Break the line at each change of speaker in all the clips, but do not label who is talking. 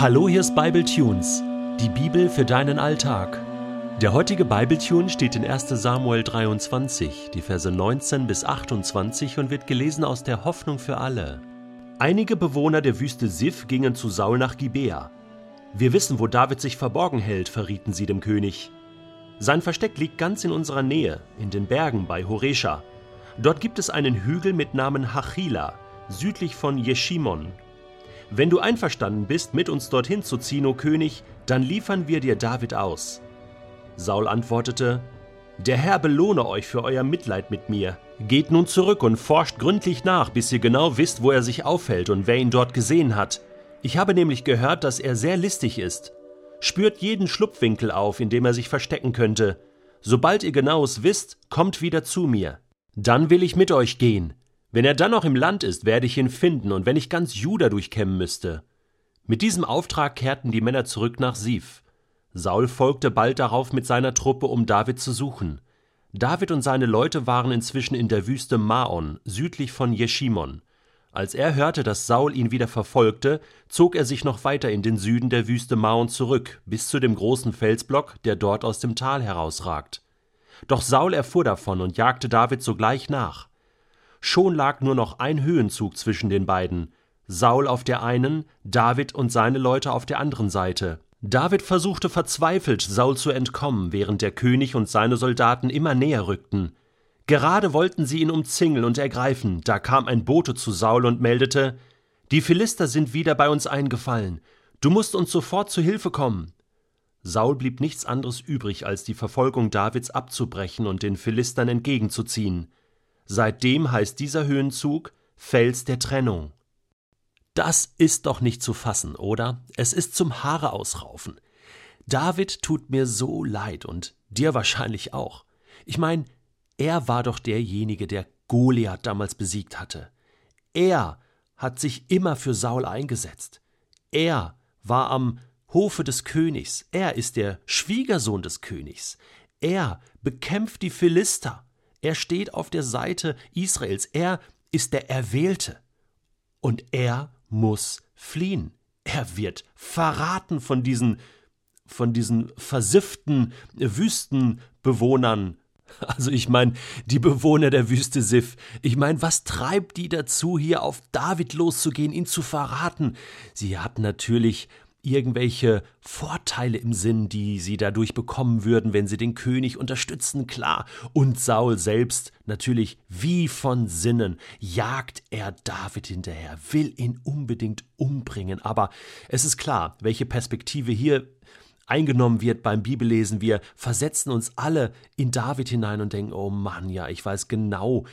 Hallo, hier ist Bible Tunes, die Bibel für deinen Alltag. Der heutige Bible Tune steht in 1. Samuel 23, die Verse 19 bis 28 und wird gelesen aus der Hoffnung für alle. Einige Bewohner der Wüste Sif gingen zu Saul nach Gibea. Wir wissen, wo David sich verborgen hält, verrieten sie dem König. Sein Versteck liegt ganz in unserer Nähe, in den Bergen bei Horesha. Dort gibt es einen Hügel mit Namen Hachila, südlich von Jeshimon, wenn du einverstanden bist, mit uns dorthin zu ziehen, o König, dann liefern wir dir David aus. Saul antwortete, Der Herr belohne euch für euer Mitleid mit mir. Geht nun zurück und forscht gründlich nach, bis ihr genau wisst, wo er sich aufhält und wer ihn dort gesehen hat. Ich habe nämlich gehört, dass er sehr listig ist. Spürt jeden Schlupfwinkel auf, in dem er sich verstecken könnte. Sobald ihr genaues wisst, kommt wieder zu mir. Dann will ich mit euch gehen. Wenn er dann noch im Land ist, werde ich ihn finden, und wenn ich ganz Juda durchkämmen müsste. Mit diesem Auftrag kehrten die Männer zurück nach Sif. Saul folgte bald darauf mit seiner Truppe, um David zu suchen. David und seine Leute waren inzwischen in der Wüste Maon, südlich von Jeshimon. Als er hörte, dass Saul ihn wieder verfolgte, zog er sich noch weiter in den Süden der Wüste Maon zurück, bis zu dem großen Felsblock, der dort aus dem Tal herausragt. Doch Saul erfuhr davon und jagte David sogleich nach. Schon lag nur noch ein Höhenzug zwischen den beiden. Saul auf der einen, David und seine Leute auf der anderen Seite. David versuchte verzweifelt, Saul zu entkommen, während der König und seine Soldaten immer näher rückten. Gerade wollten sie ihn umzingeln und ergreifen, da kam ein Bote zu Saul und meldete Die Philister sind wieder bei uns eingefallen. Du musst uns sofort zu Hilfe kommen. Saul blieb nichts anderes übrig, als die Verfolgung Davids abzubrechen und den Philistern entgegenzuziehen. Seitdem heißt dieser Höhenzug Fels der Trennung. Das ist doch nicht zu fassen, oder? Es ist zum Haare ausraufen. David tut mir so leid und dir wahrscheinlich auch. Ich meine, er war doch derjenige, der Goliath damals besiegt hatte. Er hat sich immer für Saul eingesetzt. Er war am Hofe des Königs. Er ist der Schwiegersohn des Königs. Er bekämpft die Philister. Er steht auf der Seite Israels. Er ist der Erwählte. Und er muss fliehen. Er wird verraten von diesen, von diesen versifften Wüstenbewohnern. Also ich meine, die Bewohner der Wüste Sif. Ich meine, was treibt die dazu, hier auf David loszugehen, ihn zu verraten? Sie hatten natürlich irgendwelche Vorteile im Sinn, die sie dadurch bekommen würden, wenn sie den König unterstützen, klar. Und Saul selbst natürlich wie von Sinnen jagt er David hinterher, will ihn unbedingt umbringen. Aber es ist klar, welche Perspektive hier eingenommen wird beim Bibellesen. Wir versetzen uns alle in David hinein und denken, oh Mann, ja, ich weiß genau,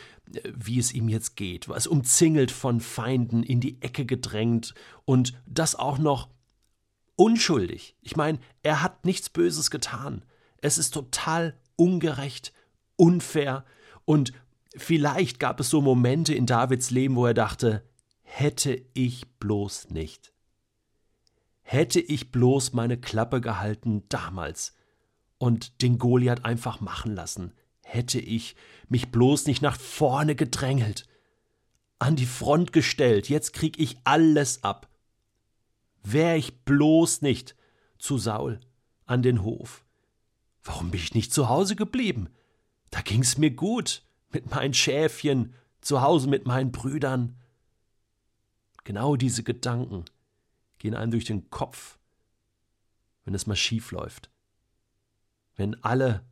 wie es ihm jetzt geht. Was umzingelt von Feinden, in die Ecke gedrängt und das auch noch unschuldig. Ich meine, er hat nichts Böses getan. Es ist total ungerecht, unfair und vielleicht gab es so Momente in Davids Leben, wo er dachte, hätte ich bloß nicht. Hätte ich bloß meine Klappe gehalten damals und den Goliath einfach machen lassen, hätte ich mich bloß nicht nach vorne gedrängelt, an die Front gestellt, jetzt krieg ich alles ab wär ich bloß nicht zu Saul an den Hof. Warum bin ich nicht zu Hause geblieben? Da ging's mir gut, mit meinen Schäfchen, zu Hause mit meinen Brüdern. Genau diese Gedanken gehen einem durch den Kopf, wenn es mal schief läuft. Wenn alle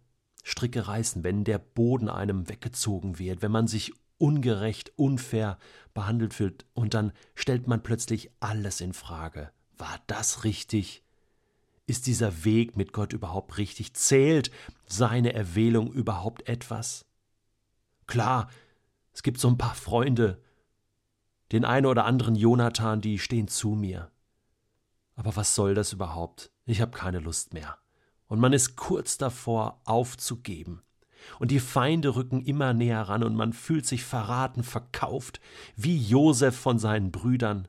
Stricke reißen, wenn der Boden einem weggezogen wird, wenn man sich ungerecht, unfair behandelt fühlt und dann stellt man plötzlich alles in Frage. War das richtig? Ist dieser Weg mit Gott überhaupt richtig? Zählt seine Erwählung überhaupt etwas? Klar, es gibt so ein paar Freunde, den einen oder anderen Jonathan, die stehen zu mir. Aber was soll das überhaupt? Ich habe keine Lust mehr. Und man ist kurz davor, aufzugeben. Und die Feinde rücken immer näher ran und man fühlt sich verraten, verkauft, wie Josef von seinen Brüdern.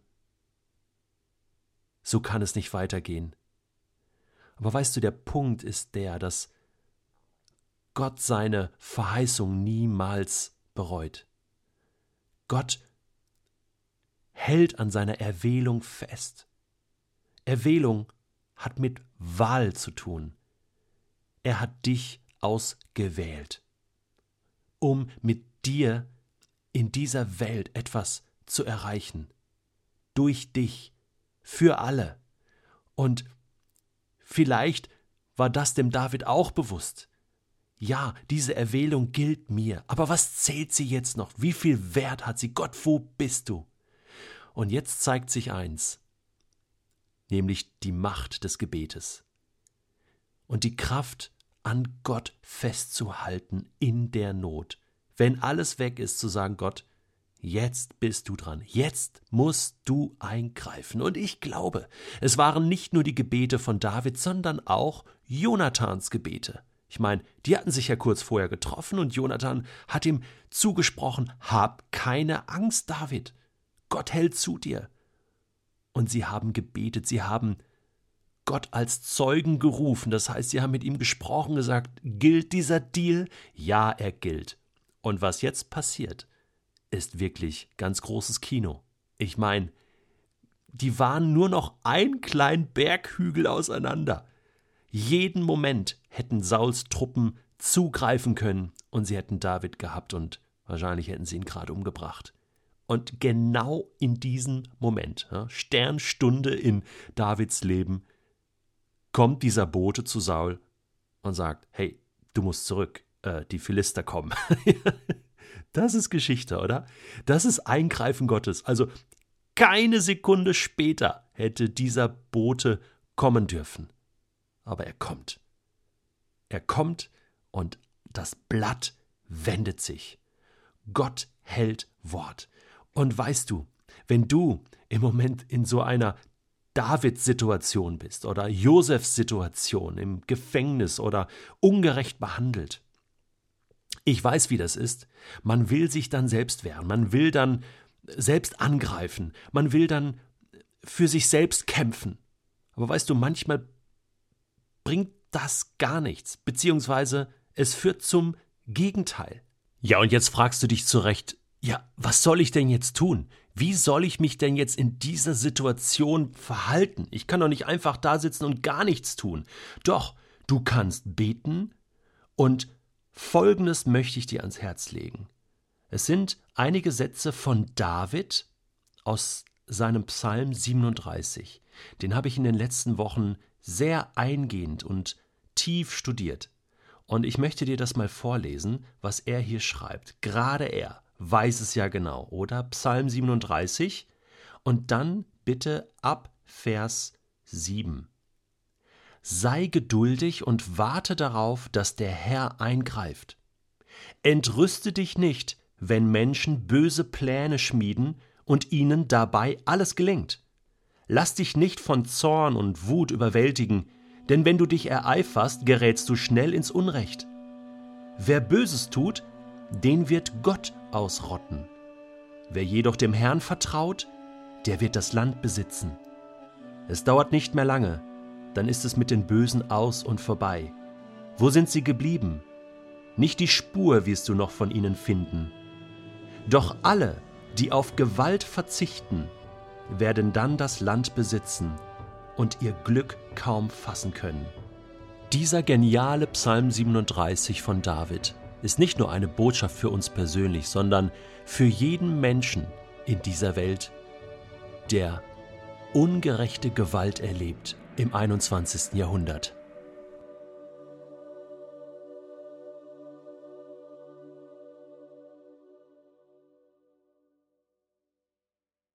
So kann es nicht weitergehen. Aber weißt du, der Punkt ist der, dass Gott seine Verheißung niemals bereut. Gott hält an seiner Erwählung fest. Erwählung hat mit Wahl zu tun. Er hat dich ausgewählt, um mit dir in dieser Welt etwas zu erreichen. Durch dich, für alle. Und vielleicht war das dem David auch bewusst. Ja, diese Erwählung gilt mir, aber was zählt sie jetzt noch? Wie viel Wert hat sie? Gott, wo bist du? Und jetzt zeigt sich eins, nämlich die Macht des Gebetes und die Kraft, an Gott festzuhalten in der Not. Wenn alles weg ist, zu sagen, Gott, Jetzt bist du dran. Jetzt musst du eingreifen. Und ich glaube, es waren nicht nur die Gebete von David, sondern auch Jonathans Gebete. Ich meine, die hatten sich ja kurz vorher getroffen und Jonathan hat ihm zugesprochen: Hab keine Angst, David. Gott hält zu dir. Und sie haben gebetet, sie haben Gott als Zeugen gerufen. Das heißt, sie haben mit ihm gesprochen, gesagt: Gilt dieser Deal? Ja, er gilt. Und was jetzt passiert, ist wirklich ganz großes Kino. Ich meine, die waren nur noch ein kleinen Berghügel auseinander. Jeden Moment hätten Sauls Truppen zugreifen können und sie hätten David gehabt und wahrscheinlich hätten sie ihn gerade umgebracht. Und genau in diesem Moment, Sternstunde in Davids Leben, kommt dieser Bote zu Saul und sagt: Hey, du musst zurück, äh, die Philister kommen. Das ist Geschichte, oder? Das ist Eingreifen Gottes. Also keine Sekunde später hätte dieser Bote kommen dürfen. Aber er kommt. Er kommt und das Blatt wendet sich. Gott hält Wort. Und weißt du, wenn du im Moment in so einer Davids-Situation bist oder Josefs Situation im Gefängnis oder ungerecht behandelt, ich weiß, wie das ist. Man will sich dann selbst wehren, man will dann selbst angreifen, man will dann für sich selbst kämpfen. Aber weißt du, manchmal bringt das gar nichts, beziehungsweise es führt zum Gegenteil. Ja, und jetzt fragst du dich zurecht, ja, was soll ich denn jetzt tun? Wie soll ich mich denn jetzt in dieser Situation verhalten? Ich kann doch nicht einfach da sitzen und gar nichts tun. Doch, du kannst beten und Folgendes möchte ich dir ans Herz legen. Es sind einige Sätze von David aus seinem Psalm 37. Den habe ich in den letzten Wochen sehr eingehend und tief studiert. Und ich möchte dir das mal vorlesen, was er hier schreibt. Gerade er weiß es ja genau, oder? Psalm 37 und dann bitte ab Vers 7. Sei geduldig und warte darauf, dass der Herr eingreift. Entrüste dich nicht, wenn Menschen böse Pläne schmieden und ihnen dabei alles gelingt. Lass dich nicht von Zorn und Wut überwältigen, denn wenn du dich ereiferst, gerätst du schnell ins Unrecht. Wer Böses tut, den wird Gott ausrotten. Wer jedoch dem Herrn vertraut, der wird das Land besitzen. Es dauert nicht mehr lange, dann ist es mit den Bösen aus und vorbei. Wo sind sie geblieben? Nicht die Spur wirst du noch von ihnen finden. Doch alle, die auf Gewalt verzichten, werden dann das Land besitzen und ihr Glück kaum fassen können. Dieser geniale Psalm 37 von David ist nicht nur eine Botschaft für uns persönlich, sondern für jeden Menschen in dieser Welt, der ungerechte Gewalt erlebt im 21. Jahrhundert.